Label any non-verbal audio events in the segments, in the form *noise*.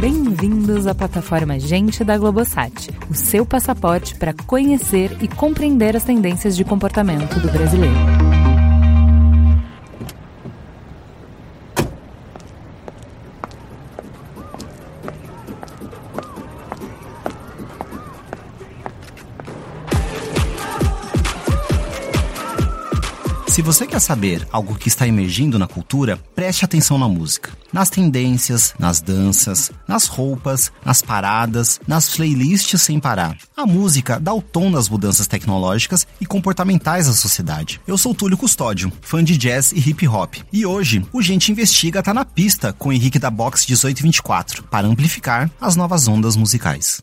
Bem-vindos à plataforma Gente da Globosat, o seu passaporte para conhecer e compreender as tendências de comportamento do brasileiro. Se você quer saber algo que está emergindo na cultura, preste atenção na música. Nas tendências, nas danças, nas roupas, nas paradas, nas playlists sem parar. A música dá o tom das mudanças tecnológicas e comportamentais da sociedade. Eu sou Túlio Custódio, fã de jazz e hip hop. E hoje, o Gente Investiga tá na pista com o Henrique da Box 1824 para amplificar as novas ondas musicais.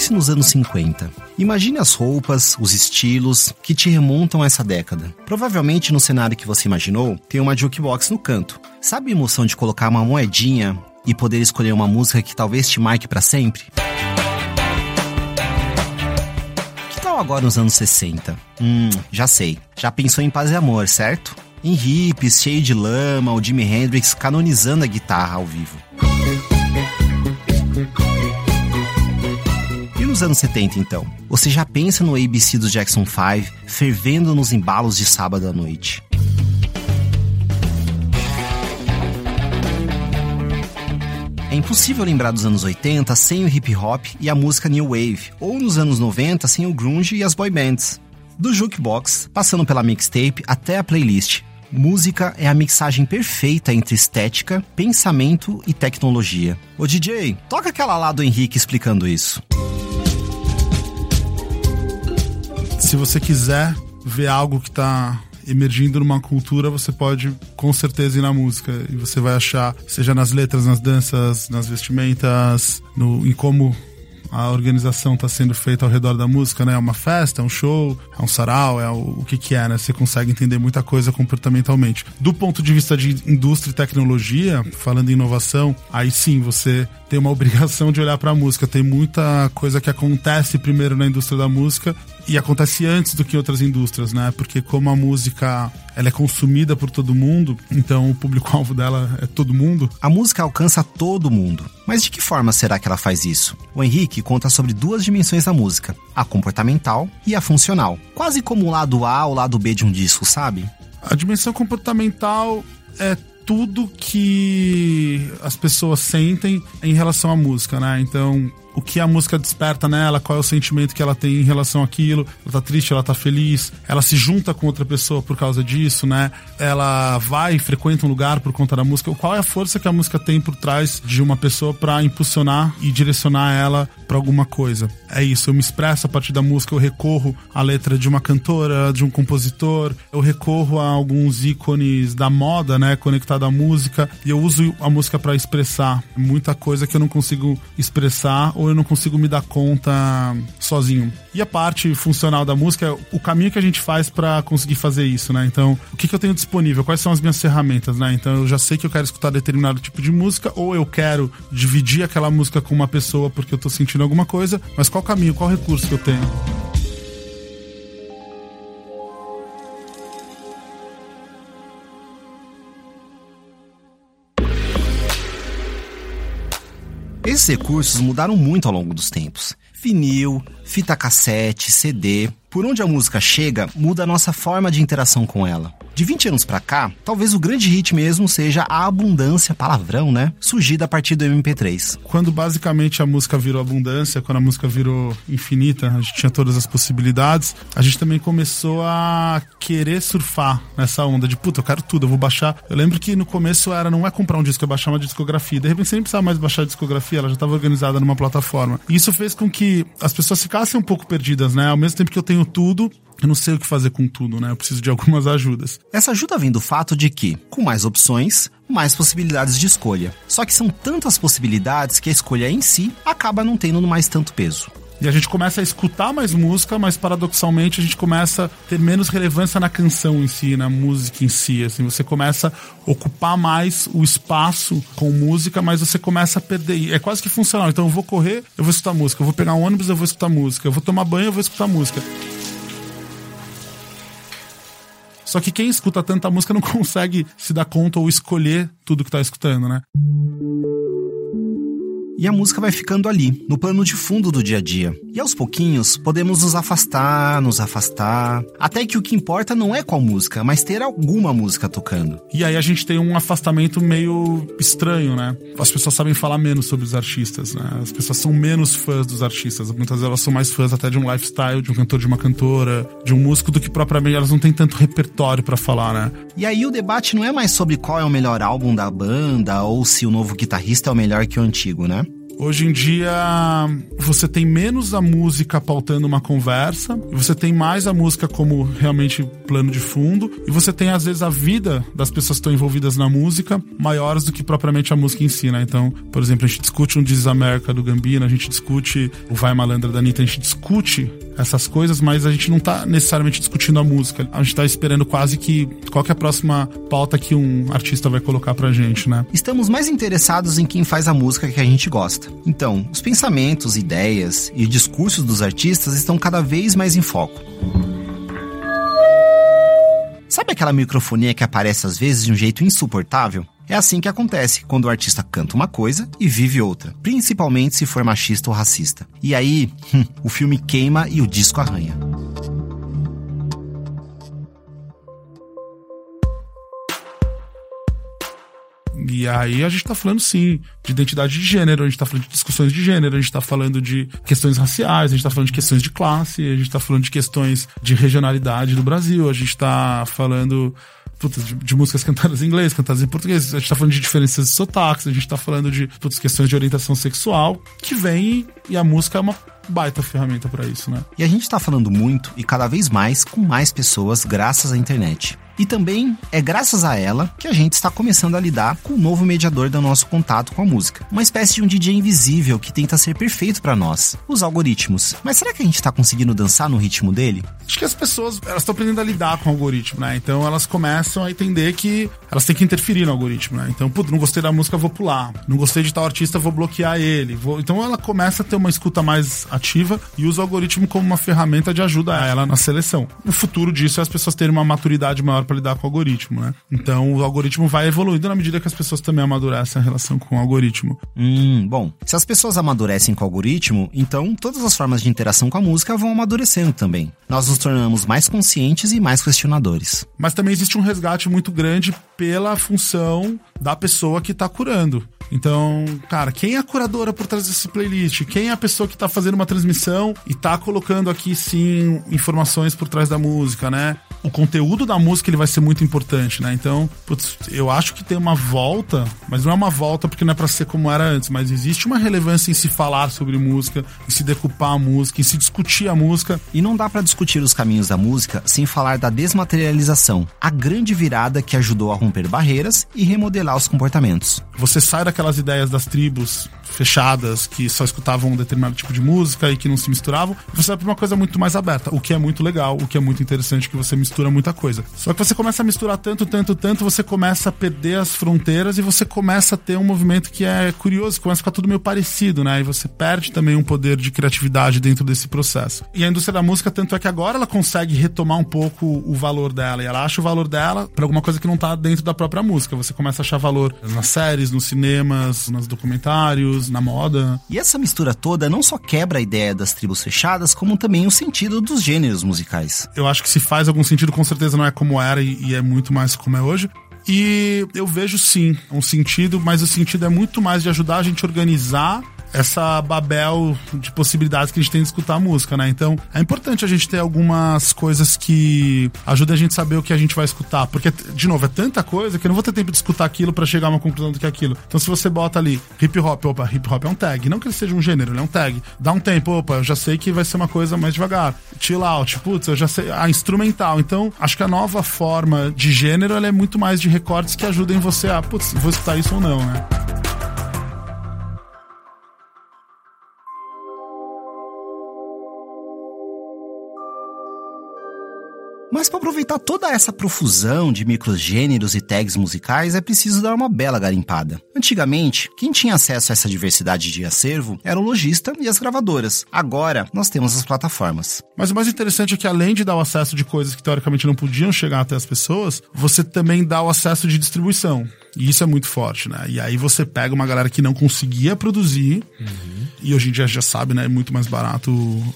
Pense nos anos 50. Imagine as roupas, os estilos que te remontam a essa década. Provavelmente no cenário que você imaginou, tem uma jukebox no canto. Sabe a emoção de colocar uma moedinha e poder escolher uma música que talvez te marque para sempre? Que tal agora nos anos 60? Hum, já sei. Já pensou em paz e amor, certo? Em hippies, cheio de lama, o Jimi Hendrix canonizando a guitarra ao vivo. Nos anos 70, então? Você já pensa no ABC do Jackson 5 fervendo nos embalos de sábado à noite? É impossível lembrar dos anos 80 sem o hip hop e a música new wave, ou nos anos 90 sem o grunge e as boy bands. Do jukebox, passando pela mixtape até a playlist, música é a mixagem perfeita entre estética, pensamento e tecnologia. Ô DJ, toca aquela lá do Henrique explicando isso. Se você quiser ver algo que está emergindo numa cultura, você pode com certeza ir na música e você vai achar, seja nas letras, nas danças, nas vestimentas, no, em como a organização está sendo feita ao redor da música, né? É uma festa, é um show, é um sarau, é o, o que que é, né? Você consegue entender muita coisa comportamentalmente. Do ponto de vista de indústria e tecnologia, falando em inovação, aí sim você tem uma *laughs* obrigação de olhar para a música. Tem muita coisa que acontece primeiro na indústria da música e acontece antes do que outras indústrias, né? Porque como a música ela é consumida por todo mundo, então o público-alvo dela é todo mundo. A música alcança todo mundo. Mas de que forma será que ela faz isso? O Henrique conta sobre duas dimensões da música: a comportamental e a funcional. Quase como o lado A ou o lado B de um disco, sabe? A dimensão comportamental é tudo que as pessoas sentem em relação à música, né? Então, o que a música desperta nela, qual é o sentimento que ela tem em relação àquilo. Ela tá triste, ela tá feliz, ela se junta com outra pessoa por causa disso, né? Ela vai frequenta um lugar por conta da música. Qual é a força que a música tem por trás de uma pessoa para impulsionar e direcionar ela para alguma coisa? É isso, eu me expresso a partir da música, eu recorro à letra de uma cantora, de um compositor, eu recorro a alguns ícones da moda, né, conectado à música, e eu uso a música para expressar muita coisa que eu não consigo expressar ou eu não consigo me dar conta sozinho. E a parte funcional da música é o caminho que a gente faz para conseguir fazer isso, né? Então, o que, que eu tenho disponível? Quais são as minhas ferramentas, né? Então, eu já sei que eu quero escutar determinado tipo de música, ou eu quero dividir aquela música com uma pessoa porque eu tô sentindo alguma coisa, mas qual caminho, qual recurso que eu tenho? Esses recursos mudaram muito ao longo dos tempos. Vinil, fita cassete, CD, por onde a música chega, muda a nossa forma de interação com ela. De 20 anos para cá, talvez o grande hit mesmo seja a abundância, palavrão, né? Surgida a partir do MP3. Quando basicamente a música virou abundância, quando a música virou infinita, a gente tinha todas as possibilidades, a gente também começou a querer surfar nessa onda de puta, eu quero tudo, eu vou baixar. Eu lembro que no começo era não é comprar um disco, é baixar uma discografia. De repente você nem precisava mais baixar a discografia, ela já estava organizada numa plataforma. E isso fez com que as pessoas ficassem um pouco perdidas, né? Ao mesmo tempo que eu tenho tudo, eu não sei o que fazer com tudo, né? Eu preciso de algumas ajudas. Essa ajuda vem do fato de que, com mais opções, mais possibilidades de escolha. Só que são tantas possibilidades que a escolha em si acaba não tendo mais tanto peso. E a gente começa a escutar mais música, mas paradoxalmente a gente começa a ter menos relevância na canção em si, na música em si. Assim, você começa a ocupar mais o espaço com música, mas você começa a perder. É quase que funcional. Então eu vou correr, eu vou escutar música. Eu vou pegar um ônibus, eu vou escutar música. Eu vou tomar banho, eu vou escutar música. Só que quem escuta tanta música não *laughs* consegue se dar conta ou escolher tudo que tá escutando, né? E a música vai ficando ali, no plano de fundo do dia a dia. E aos pouquinhos podemos nos afastar, nos afastar, até que o que importa não é qual música, mas ter alguma música tocando. E aí a gente tem um afastamento meio estranho, né? As pessoas sabem falar menos sobre os artistas, né? As pessoas são menos fãs dos artistas. Muitas vezes elas são mais fãs até de um lifestyle, de um cantor, de uma cantora, de um músico, do que propriamente elas não têm tanto repertório para falar, né? E aí o debate não é mais sobre qual é o melhor álbum da banda ou se o novo guitarrista é o melhor que o antigo, né? Hoje em dia, você tem menos a música pautando uma conversa, você tem mais a música como realmente plano de fundo, e você tem, às vezes, a vida das pessoas que estão envolvidas na música maiores do que propriamente a música em si, né? Então, por exemplo, a gente discute um Diz América do Gambino, a gente discute o Vai Malandra da Anitta, a gente discute essas coisas, mas a gente não tá necessariamente discutindo a música. A gente tá esperando quase que qual que é a próxima pauta que um artista vai colocar pra gente, né? Estamos mais interessados em quem faz a música que a gente gosta. Então, os pensamentos, ideias e discursos dos artistas estão cada vez mais em foco. Sabe aquela microfonia que aparece às vezes de um jeito insuportável? É assim que acontece quando o artista canta uma coisa e vive outra, principalmente se for machista ou racista. E aí, hum, o filme queima e o disco arranha. E aí a gente tá falando sim de identidade de gênero, a gente tá falando de discussões de gênero, a gente tá falando de questões raciais, a gente tá falando de questões de classe, a gente tá falando de questões de regionalidade do Brasil, a gente tá falando putz, de, de, músicas cantadas em inglês, cantadas em português. A gente tá falando de diferenças de sotaques, a gente tá falando de putz, questões de orientação sexual, que vem e a música é uma baita ferramenta para isso, né? E a gente tá falando muito e cada vez mais com mais pessoas graças à internet. E também é graças a ela que a gente está começando a lidar com o novo mediador do nosso contato com a música. Uma espécie de um DJ invisível que tenta ser perfeito para nós, os algoritmos. Mas será que a gente está conseguindo dançar no ritmo dele? Acho que as pessoas elas estão aprendendo a lidar com o algoritmo, né? Então elas começam a entender que elas têm que interferir no algoritmo, né? Então, putz, não gostei da música, vou pular. Não gostei de tal artista, vou bloquear ele. Vou... Então ela começa a ter uma escuta mais ativa e usa o algoritmo como uma ferramenta de ajuda a ela na seleção. O futuro disso é as pessoas terem uma maturidade maior para lidar com o algoritmo, né? Então o algoritmo vai evoluindo na medida que as pessoas também amadurecem a relação com o algoritmo. Hum, bom, se as pessoas amadurecem com o algoritmo, então todas as formas de interação com a música vão amadurecendo também. Nós nos tornamos mais conscientes e mais questionadores. Mas também existe um resgate muito grande pela função da pessoa que está curando. Então, cara, quem é a curadora por trás desse playlist? Quem é a pessoa que tá fazendo uma transmissão e tá colocando aqui sim informações por trás da música, né? O conteúdo da música ele vai ser muito importante, né? Então, putz, eu acho que tem uma volta, mas não é uma volta porque não é para ser como era antes, mas existe uma relevância em se falar sobre música, em se decupar a música, em se discutir a música. E não dá para discutir os caminhos da música sem falar da desmaterialização, a grande virada que ajudou a romper barreiras e remodelar os comportamentos. Você sai daquela aquelas ideias das tribos fechadas que só escutavam um determinado tipo de música e que não se misturavam, você vai para uma coisa muito mais aberta, o que é muito legal, o que é muito interessante, que você mistura muita coisa. Só que você começa a misturar tanto, tanto, tanto, você começa a perder as fronteiras e você começa a ter um movimento que é curioso, começa a ficar tudo meio parecido, né? E você perde também um poder de criatividade dentro desse processo. E a indústria da música, tanto é que agora ela consegue retomar um pouco o valor dela, e ela acha o valor dela para alguma coisa que não tá dentro da própria música. Você começa a achar valor nas séries, no cinemas, nos documentários, na moda. E essa mistura toda não só quebra a ideia das tribos fechadas, como também o sentido dos gêneros musicais. Eu acho que se faz algum sentido, com certeza não é como era e, e é muito mais como é hoje. E eu vejo sim um sentido, mas o sentido é muito mais de ajudar a gente a organizar essa babel de possibilidades que a gente tem de escutar a música, né? Então, é importante a gente ter algumas coisas que ajudem a gente a saber o que a gente vai escutar, porque de novo, é tanta coisa que eu não vou ter tempo de escutar aquilo para chegar a uma conclusão do que é aquilo. Então, se você bota ali hip hop, opa, hip hop é um tag, não que ele seja um gênero, ele é um tag. Dá um tempo, opa, eu já sei que vai ser uma coisa mais devagar. Chill out, putz, eu já sei, a instrumental. Então, acho que a nova forma de gênero, ela é muito mais de recortes que ajudem você a, putz, vou escutar isso ou não, né? Mas para aproveitar toda essa profusão de microgêneros e tags musicais é preciso dar uma bela garimpada. Antigamente, quem tinha acesso a essa diversidade de acervo era o lojista e as gravadoras. Agora, nós temos as plataformas. Mas o mais interessante é que além de dar o acesso de coisas que teoricamente não podiam chegar até as pessoas, você também dá o acesso de distribuição. E isso é muito forte, né? E aí você pega uma galera que não conseguia produzir, uhum. e hoje em dia já sabe, né? É muito mais barato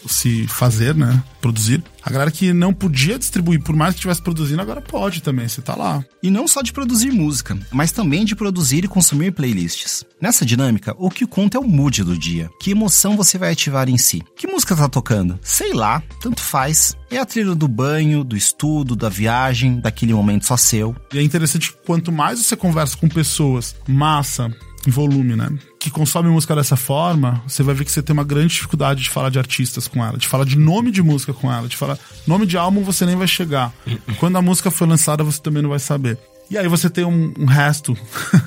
se fazer, né? Produzir. A galera que não podia distribuir, por mais que estivesse produzindo, agora pode também, você tá lá. E não só de produzir música, mas também de produzir e consumir playlists. Nessa dinâmica, o que conta é o mood do dia. Que emoção você vai ativar em si? Que música tá tocando? Sei lá, tanto faz. É a trilha do banho, do estudo, da viagem, daquele momento só seu. E é interessante que quanto mais você conversa com pessoas, massa, volume, né? Que consome música dessa forma, você vai ver que você tem uma grande dificuldade de falar de artistas com ela, de falar de nome de música com ela, de falar nome de álbum você nem vai chegar. Quando a música foi lançada, você também não vai saber. E aí você tem um, um resto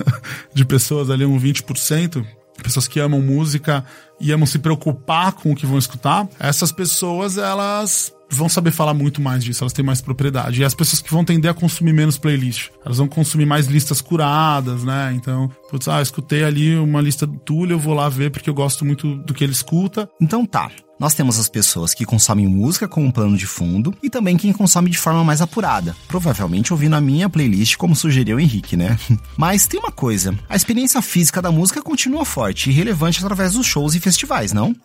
*laughs* de pessoas ali, um 20%, pessoas que amam música e amam se preocupar com o que vão escutar. Essas pessoas, elas vão saber falar muito mais disso, elas têm mais propriedade. E as pessoas que vão tender a consumir menos playlist, elas vão consumir mais listas curadas, né? Então, putz, ah, escutei ali uma lista do Túlio, eu vou lá ver porque eu gosto muito do que ele escuta. Então tá. Nós temos as pessoas que consomem música com um plano de fundo e também quem consome de forma mais apurada, provavelmente ouvindo a minha playlist como sugeriu o Henrique, né? *laughs* Mas tem uma coisa, a experiência física da música continua forte e relevante através dos shows e festivais, não?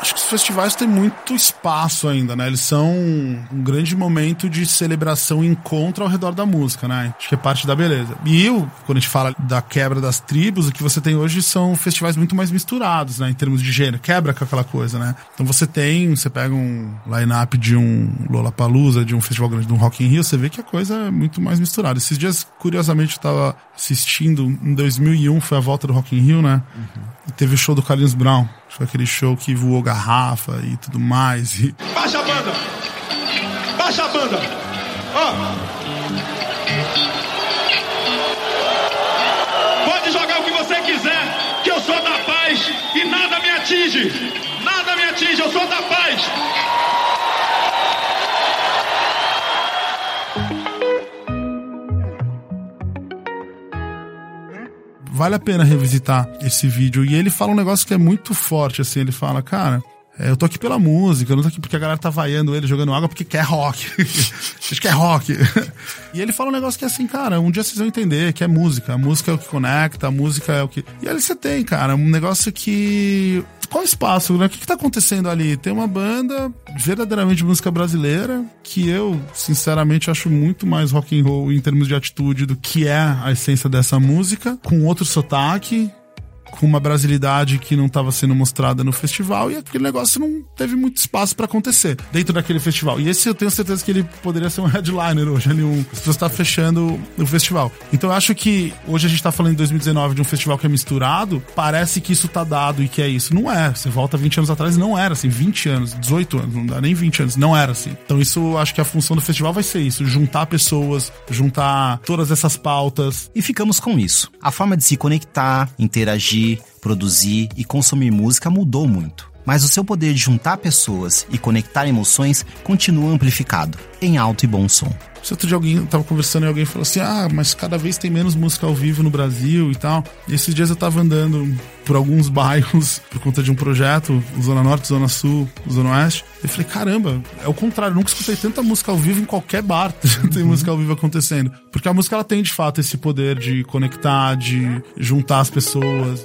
Acho que os festivais têm muito espaço ainda, né? Eles são um grande momento de celebração e encontro ao redor da música, né? Acho que é parte da beleza. E eu, quando a gente fala da quebra das tribos, o que você tem hoje são festivais muito mais misturados, né? Em termos de gênero. Quebra com aquela coisa, né? Então você tem, você pega um line-up de um Lollapalooza, de um festival grande, de um Rock in Rio, você vê que a coisa é muito mais misturada. Esses dias, curiosamente, eu tava assistindo, em 2001 foi a volta do Rock in Rio, né? Uhum. E teve o show do Carlinhos Brown. Foi aquele show que voou garrafa e tudo mais. E... Baixa a banda! Baixa a banda! Ó! Pode jogar o que você quiser, que eu sou da paz e nada me atinge! Nada me atinge, eu sou da paz! Vale a pena revisitar esse vídeo. E ele fala um negócio que é muito forte, assim. Ele fala, cara, eu tô aqui pela música, eu não tô aqui porque a galera tá vaiando ele, jogando água, porque quer rock. *laughs* Acho que é rock. *laughs* e ele fala um negócio que é assim, cara, um dia vocês vão entender que é música. A música é o que conecta, a música é o que. E ali você tem, cara, um negócio que qual espaço, né? O que, que tá acontecendo ali? Tem uma banda verdadeiramente de música brasileira que eu, sinceramente, acho muito mais rock and roll em termos de atitude do que é a essência dessa música, com outro sotaque, com uma brasilidade que não estava sendo mostrada no festival e aquele negócio não teve muito espaço para acontecer dentro daquele festival. E esse eu tenho certeza que ele poderia ser um *laughs* headliner hoje, ali um, as pessoas estão tá fechando o festival. Então eu acho que hoje a gente tá falando em 2019 de um festival que é misturado, parece que isso tá dado e que é isso. Não é. Você volta 20 anos atrás, não era assim, 20 anos, 18 anos, não dá nem 20 anos, não era assim. Então isso acho que a função do festival vai ser isso, juntar pessoas, juntar todas essas pautas. E ficamos com isso. A forma de se conectar, interagir produzir e consumir música mudou muito. Mas o seu poder de juntar pessoas e conectar emoções continua amplificado, em alto e bom som. Se outro dia alguém tava conversando e alguém falou assim: Ah, mas cada vez tem menos música ao vivo no Brasil e tal. E esses dias eu tava andando por alguns *laughs* bairros por conta de um projeto, Zona Norte, Zona Sul, Zona Oeste. Eu falei, caramba, é o contrário, nunca escutei tanta música ao vivo em qualquer bar. *laughs* tem uhum. música ao vivo acontecendo. Porque a música ela tem de fato esse poder de conectar, de juntar as pessoas.